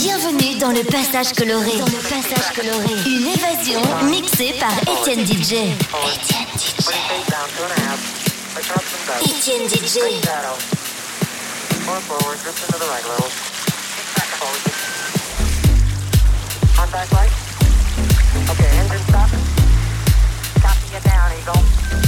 Bienvenue dans le passage coloré. Dans le passage coloré. Une évasion mixée par Étienne DJ. Étienne DJ. Étienne DJ. Okay, engine stop. Copy down, Eagle.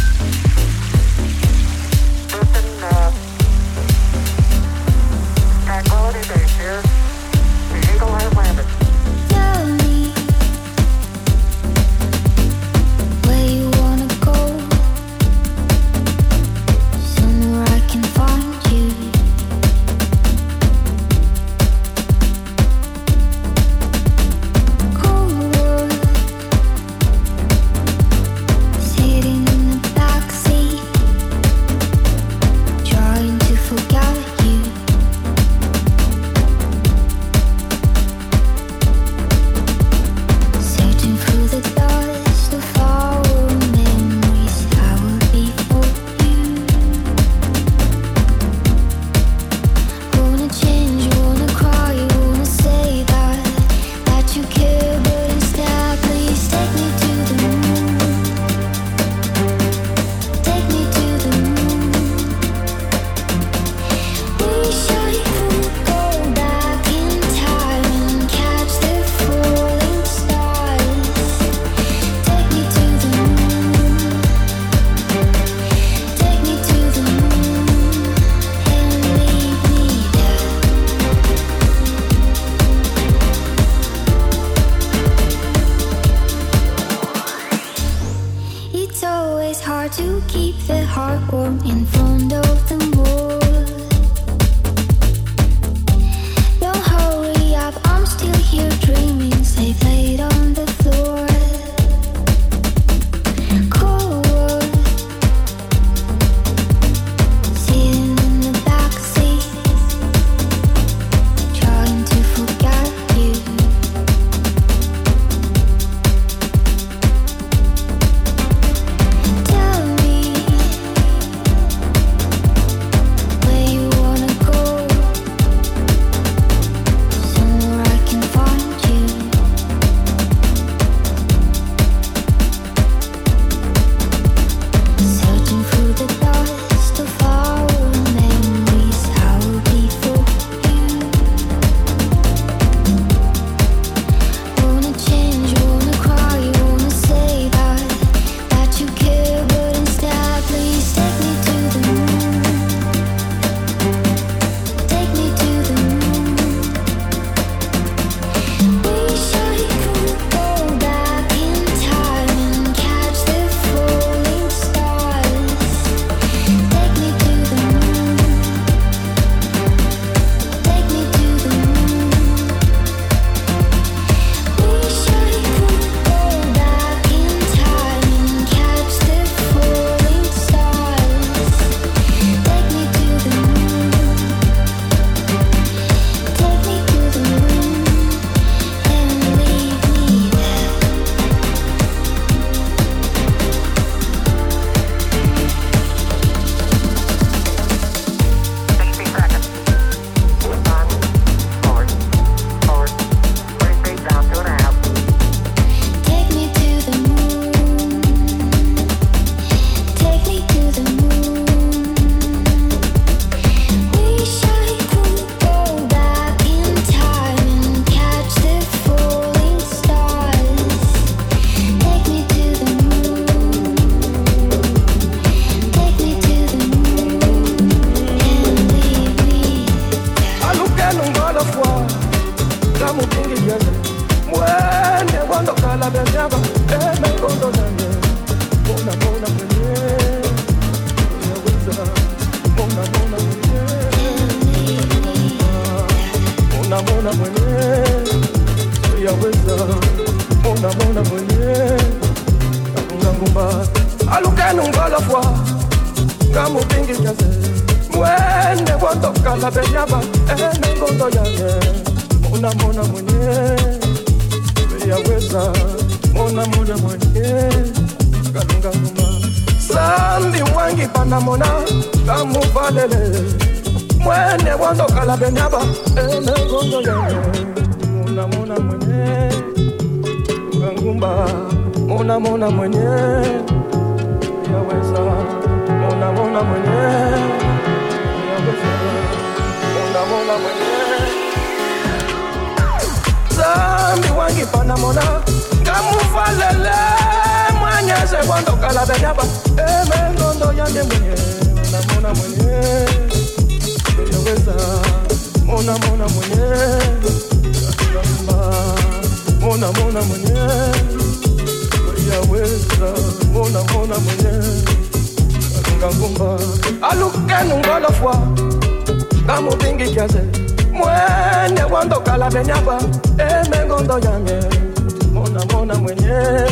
Mona mona mwenye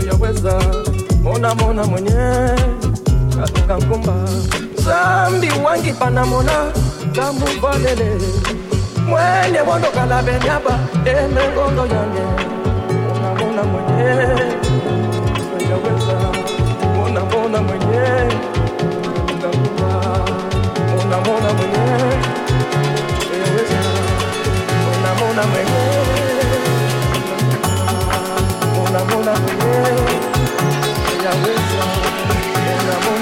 uyaweza mona mona mwenye. Ngangumba zambi wangipana mona. Ngamuvalele mwene wandokala benyaba emengondo yange mona mona mwenye. Uyaweza mona mona mwenye. Ngangumba mona mona mwenye. Uyaweza mona mona mwenye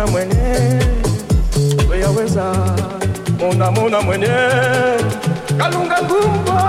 mona mwenye. Uyaweza mona mona mwenye. Kalunga ngumba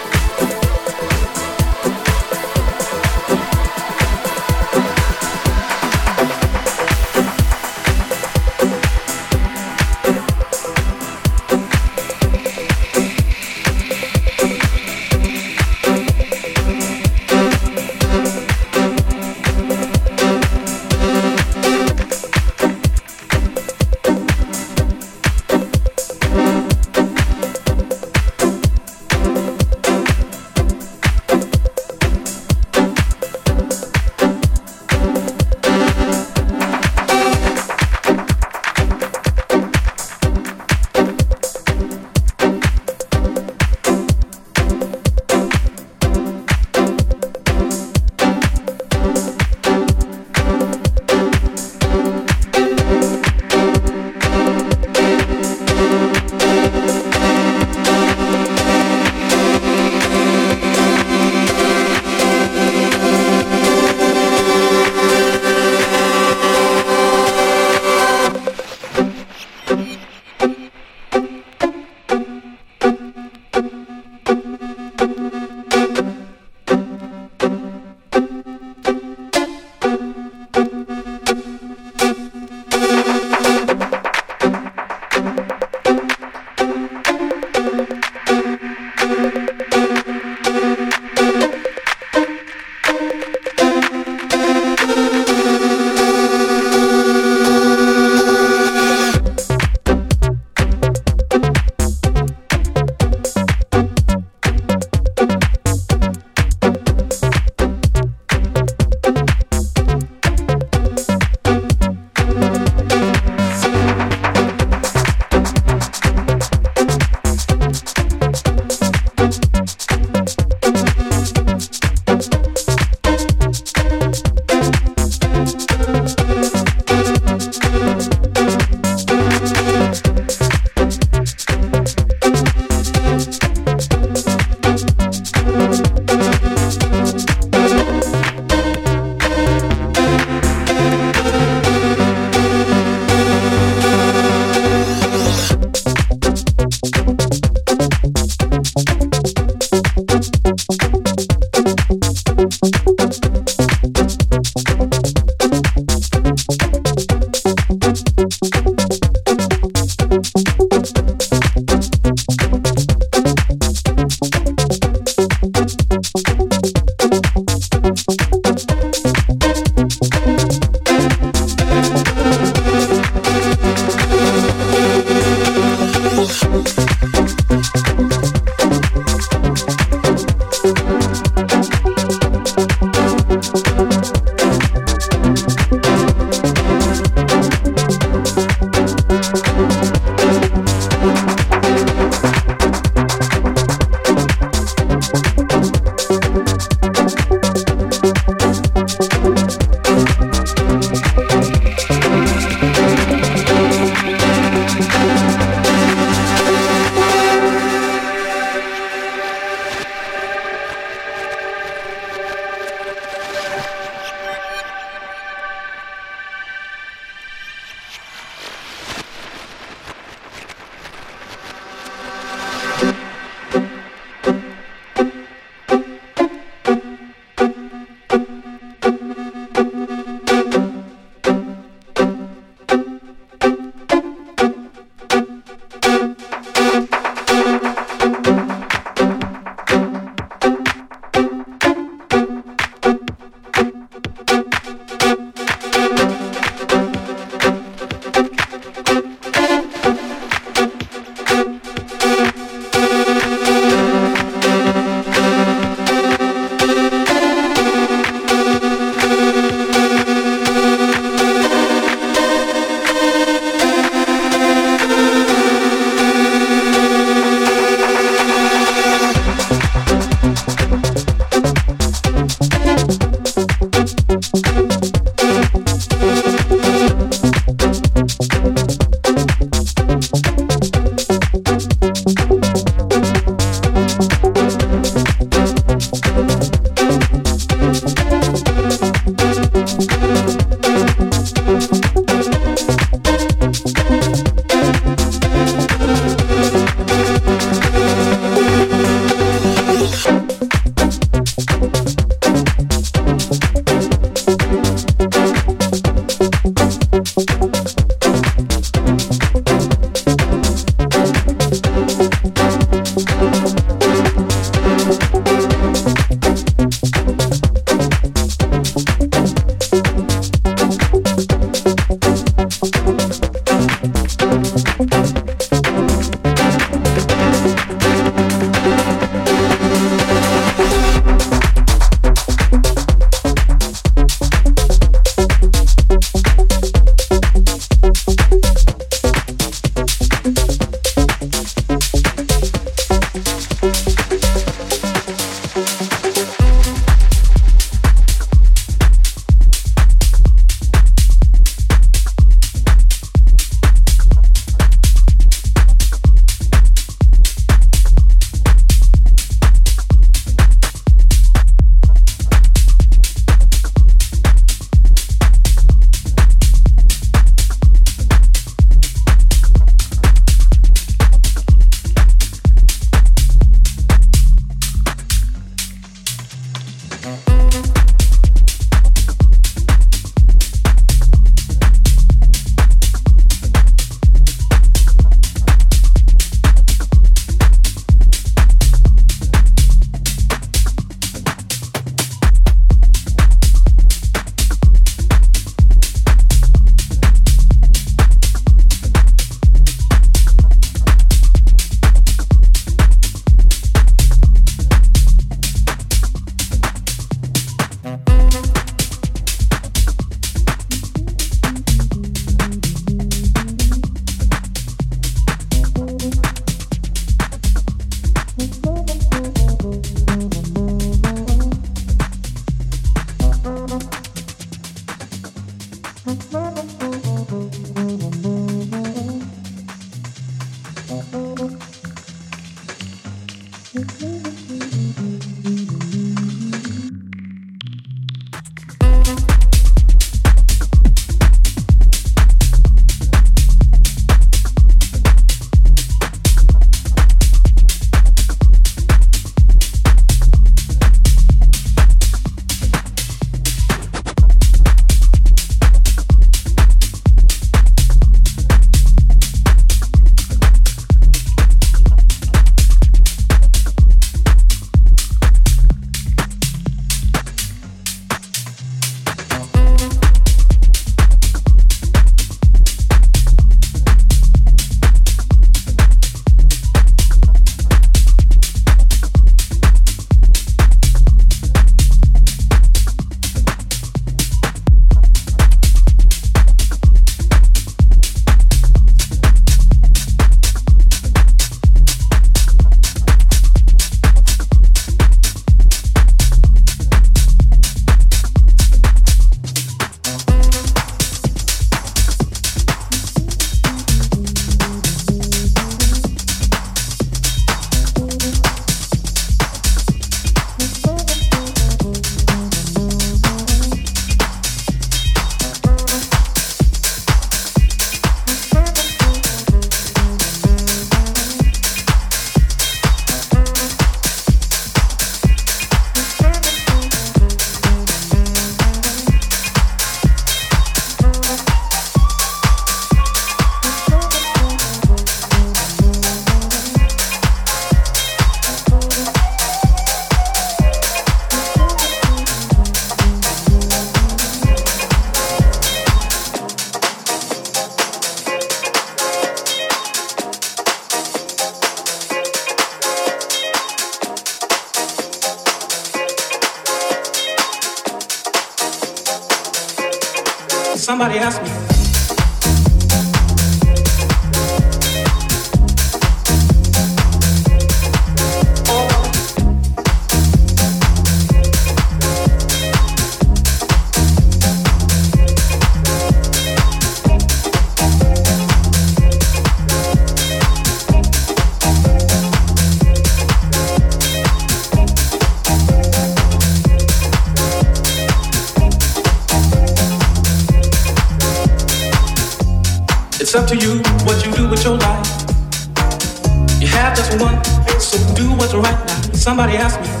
to do what's right now. Somebody asked me.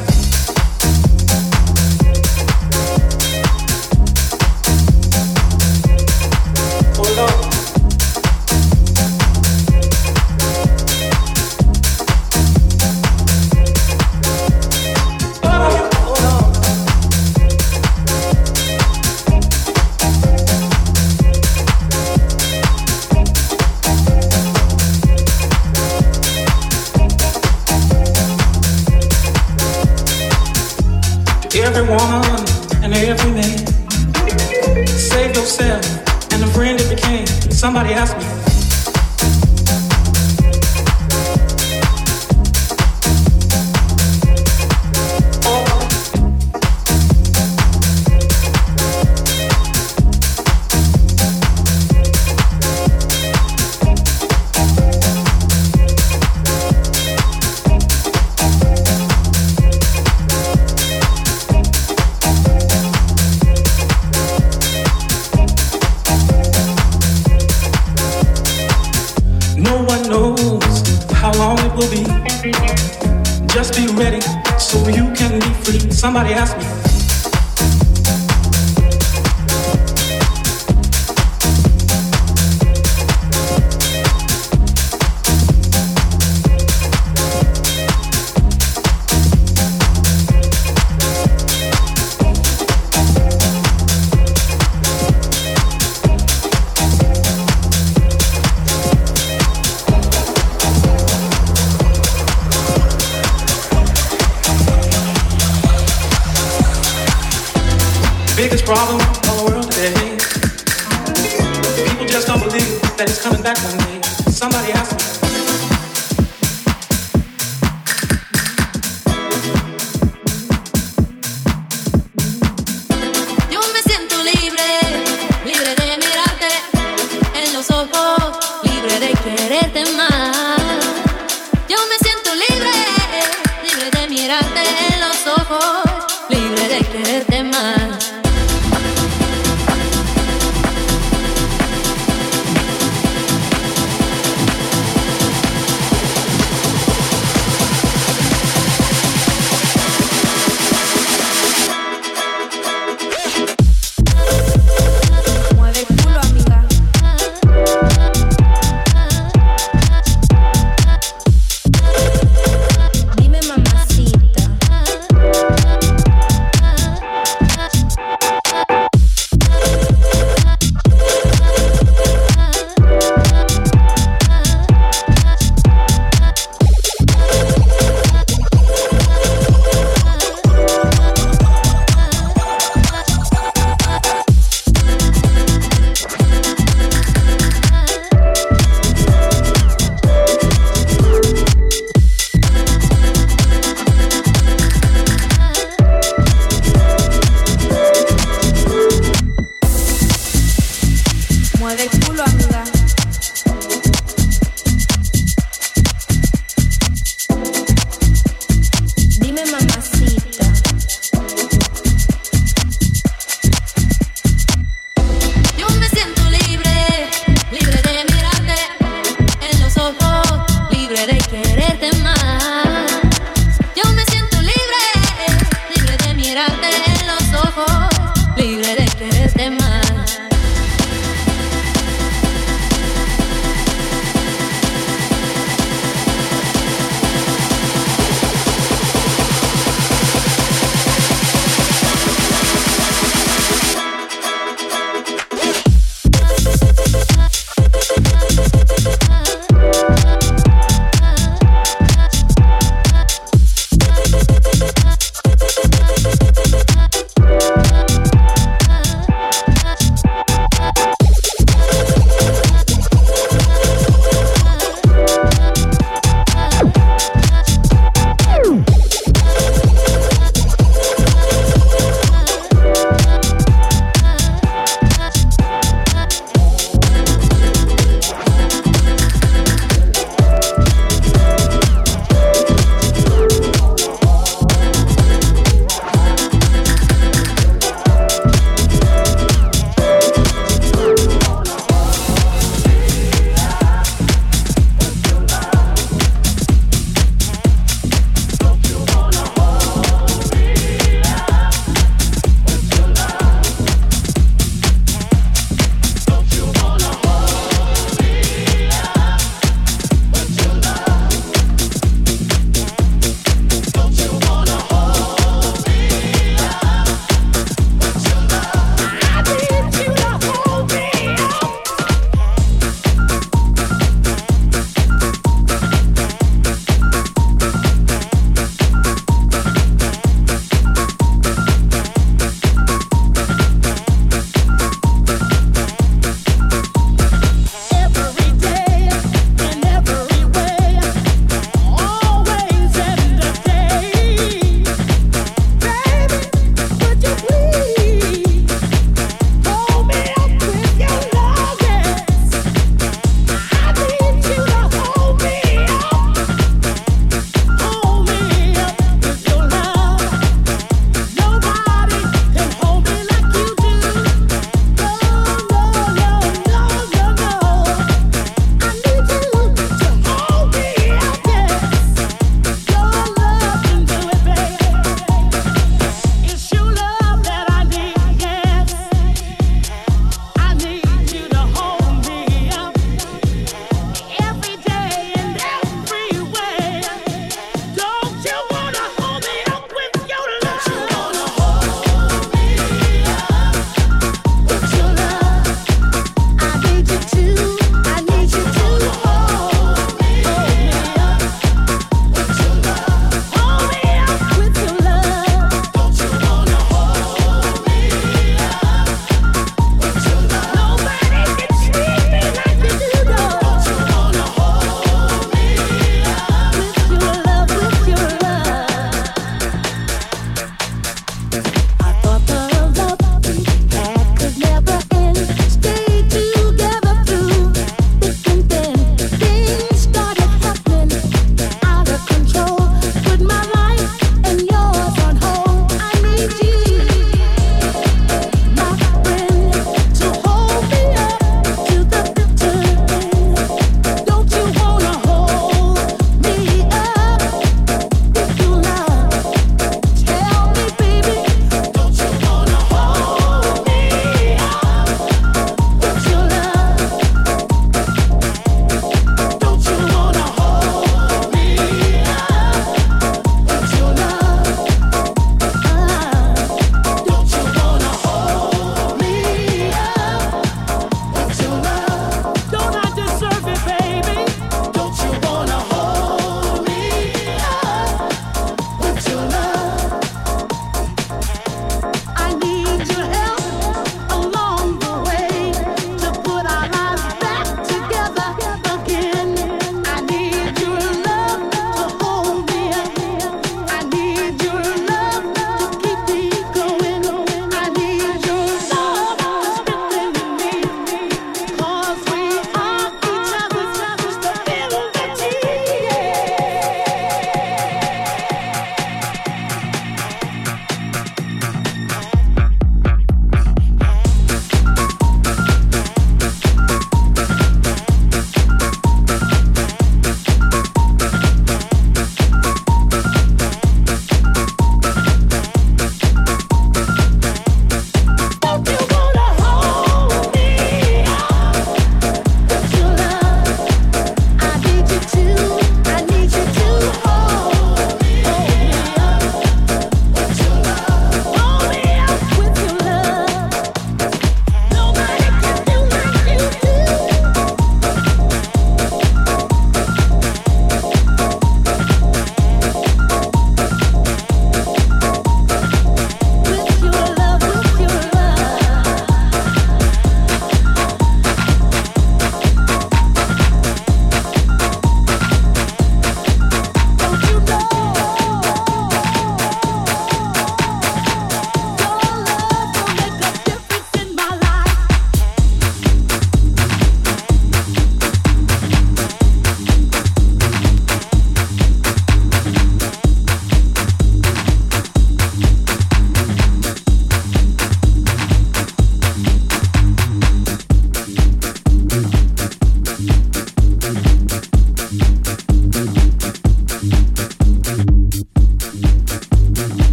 Somebody has to.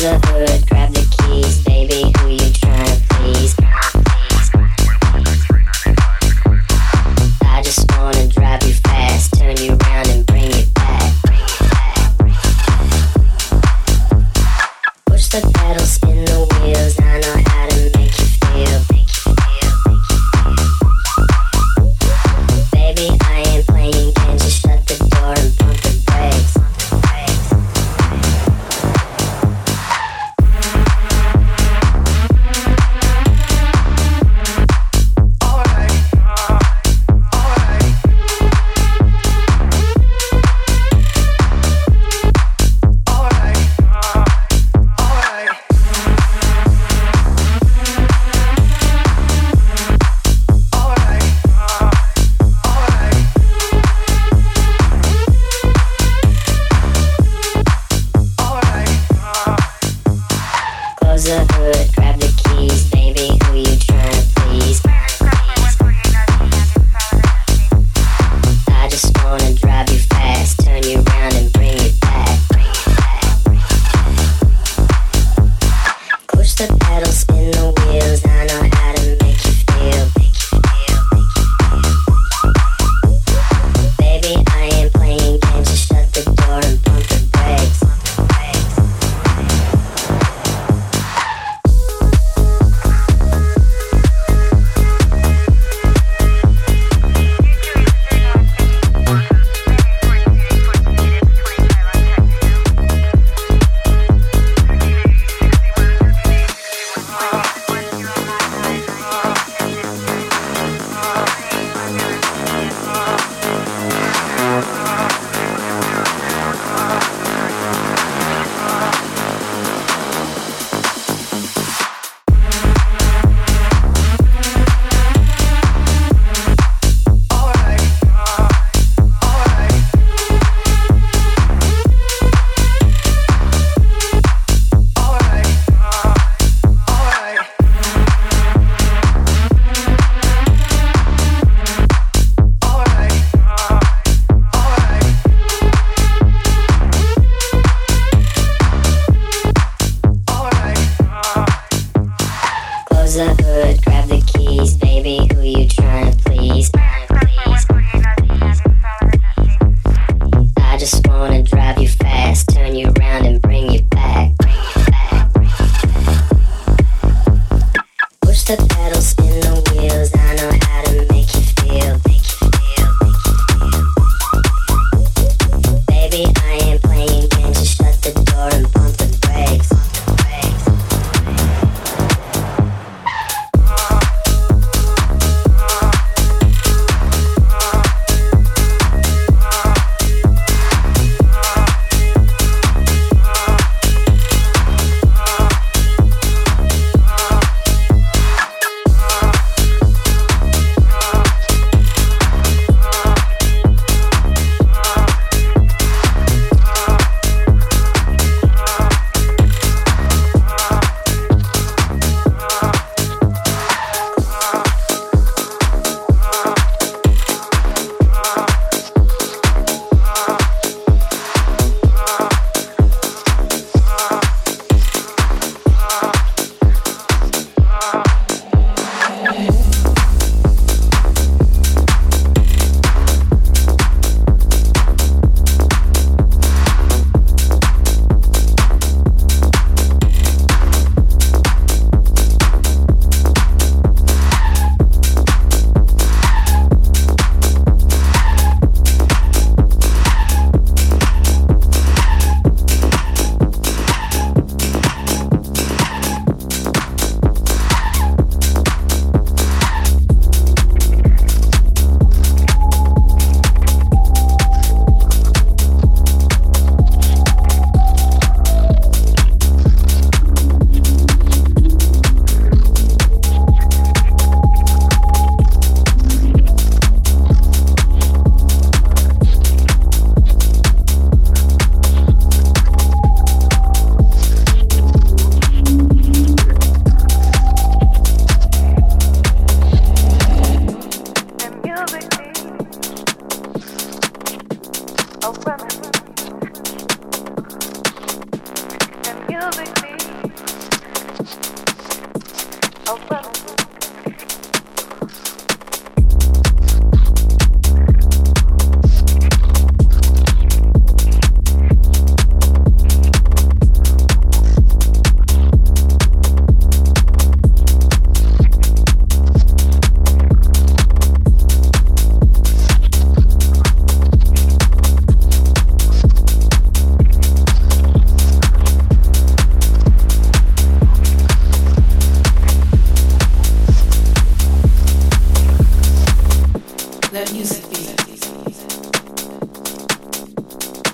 Close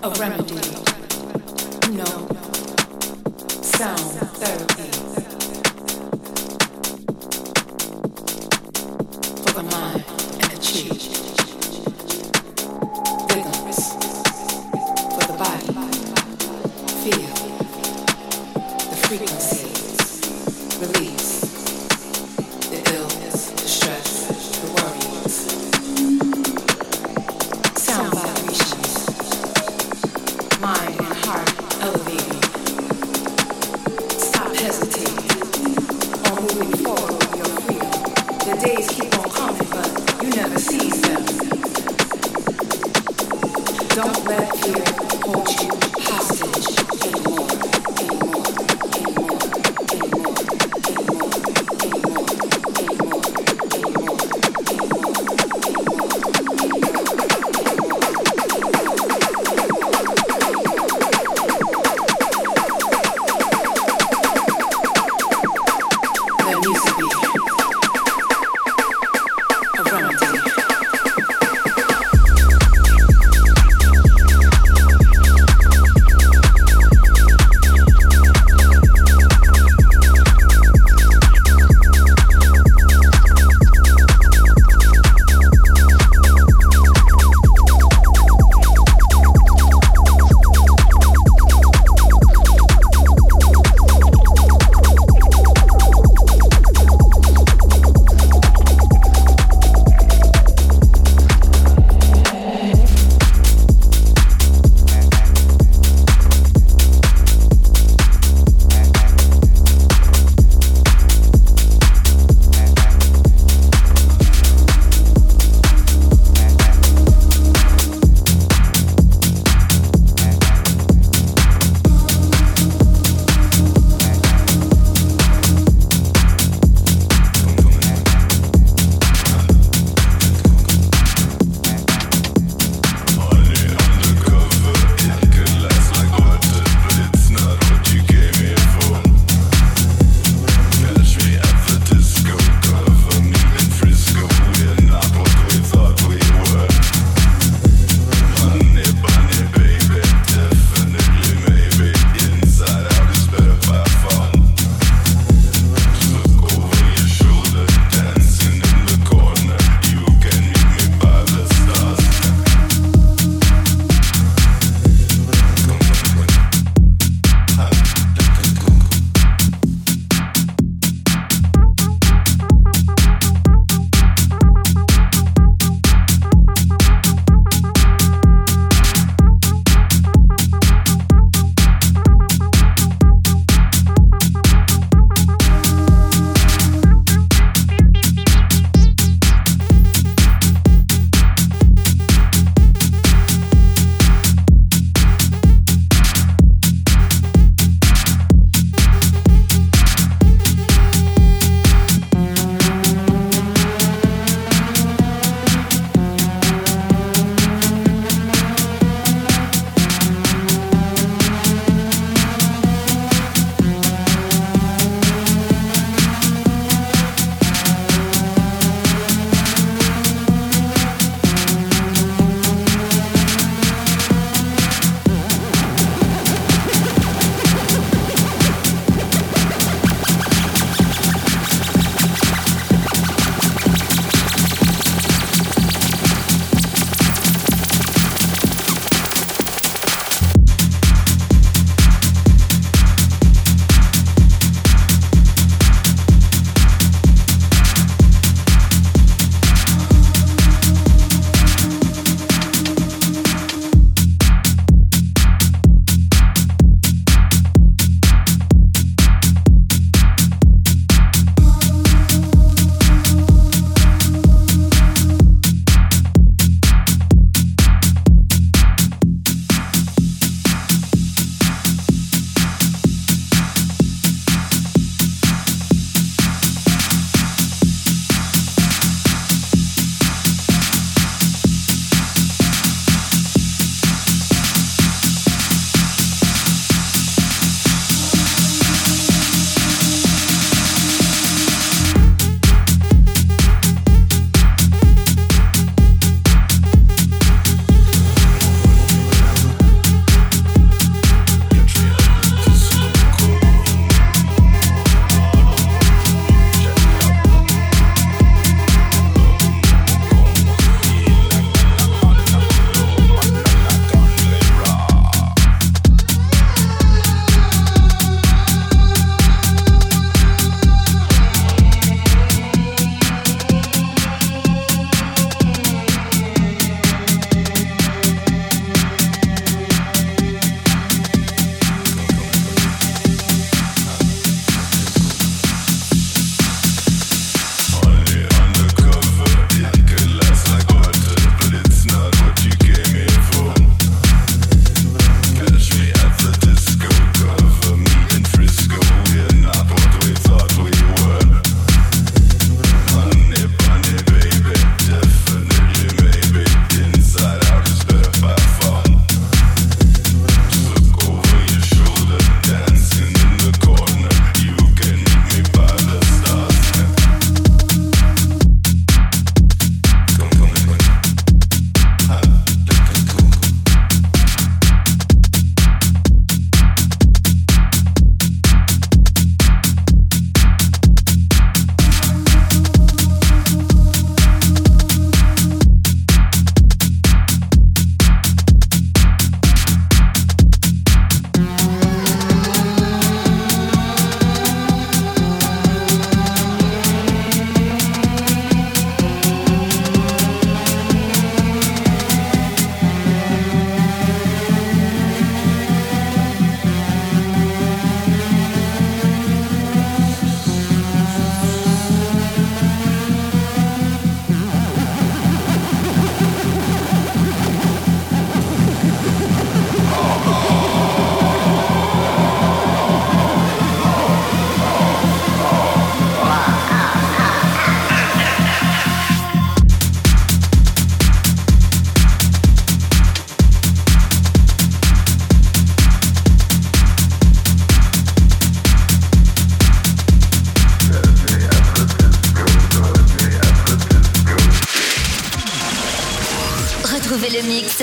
a remedy. No, sound therapy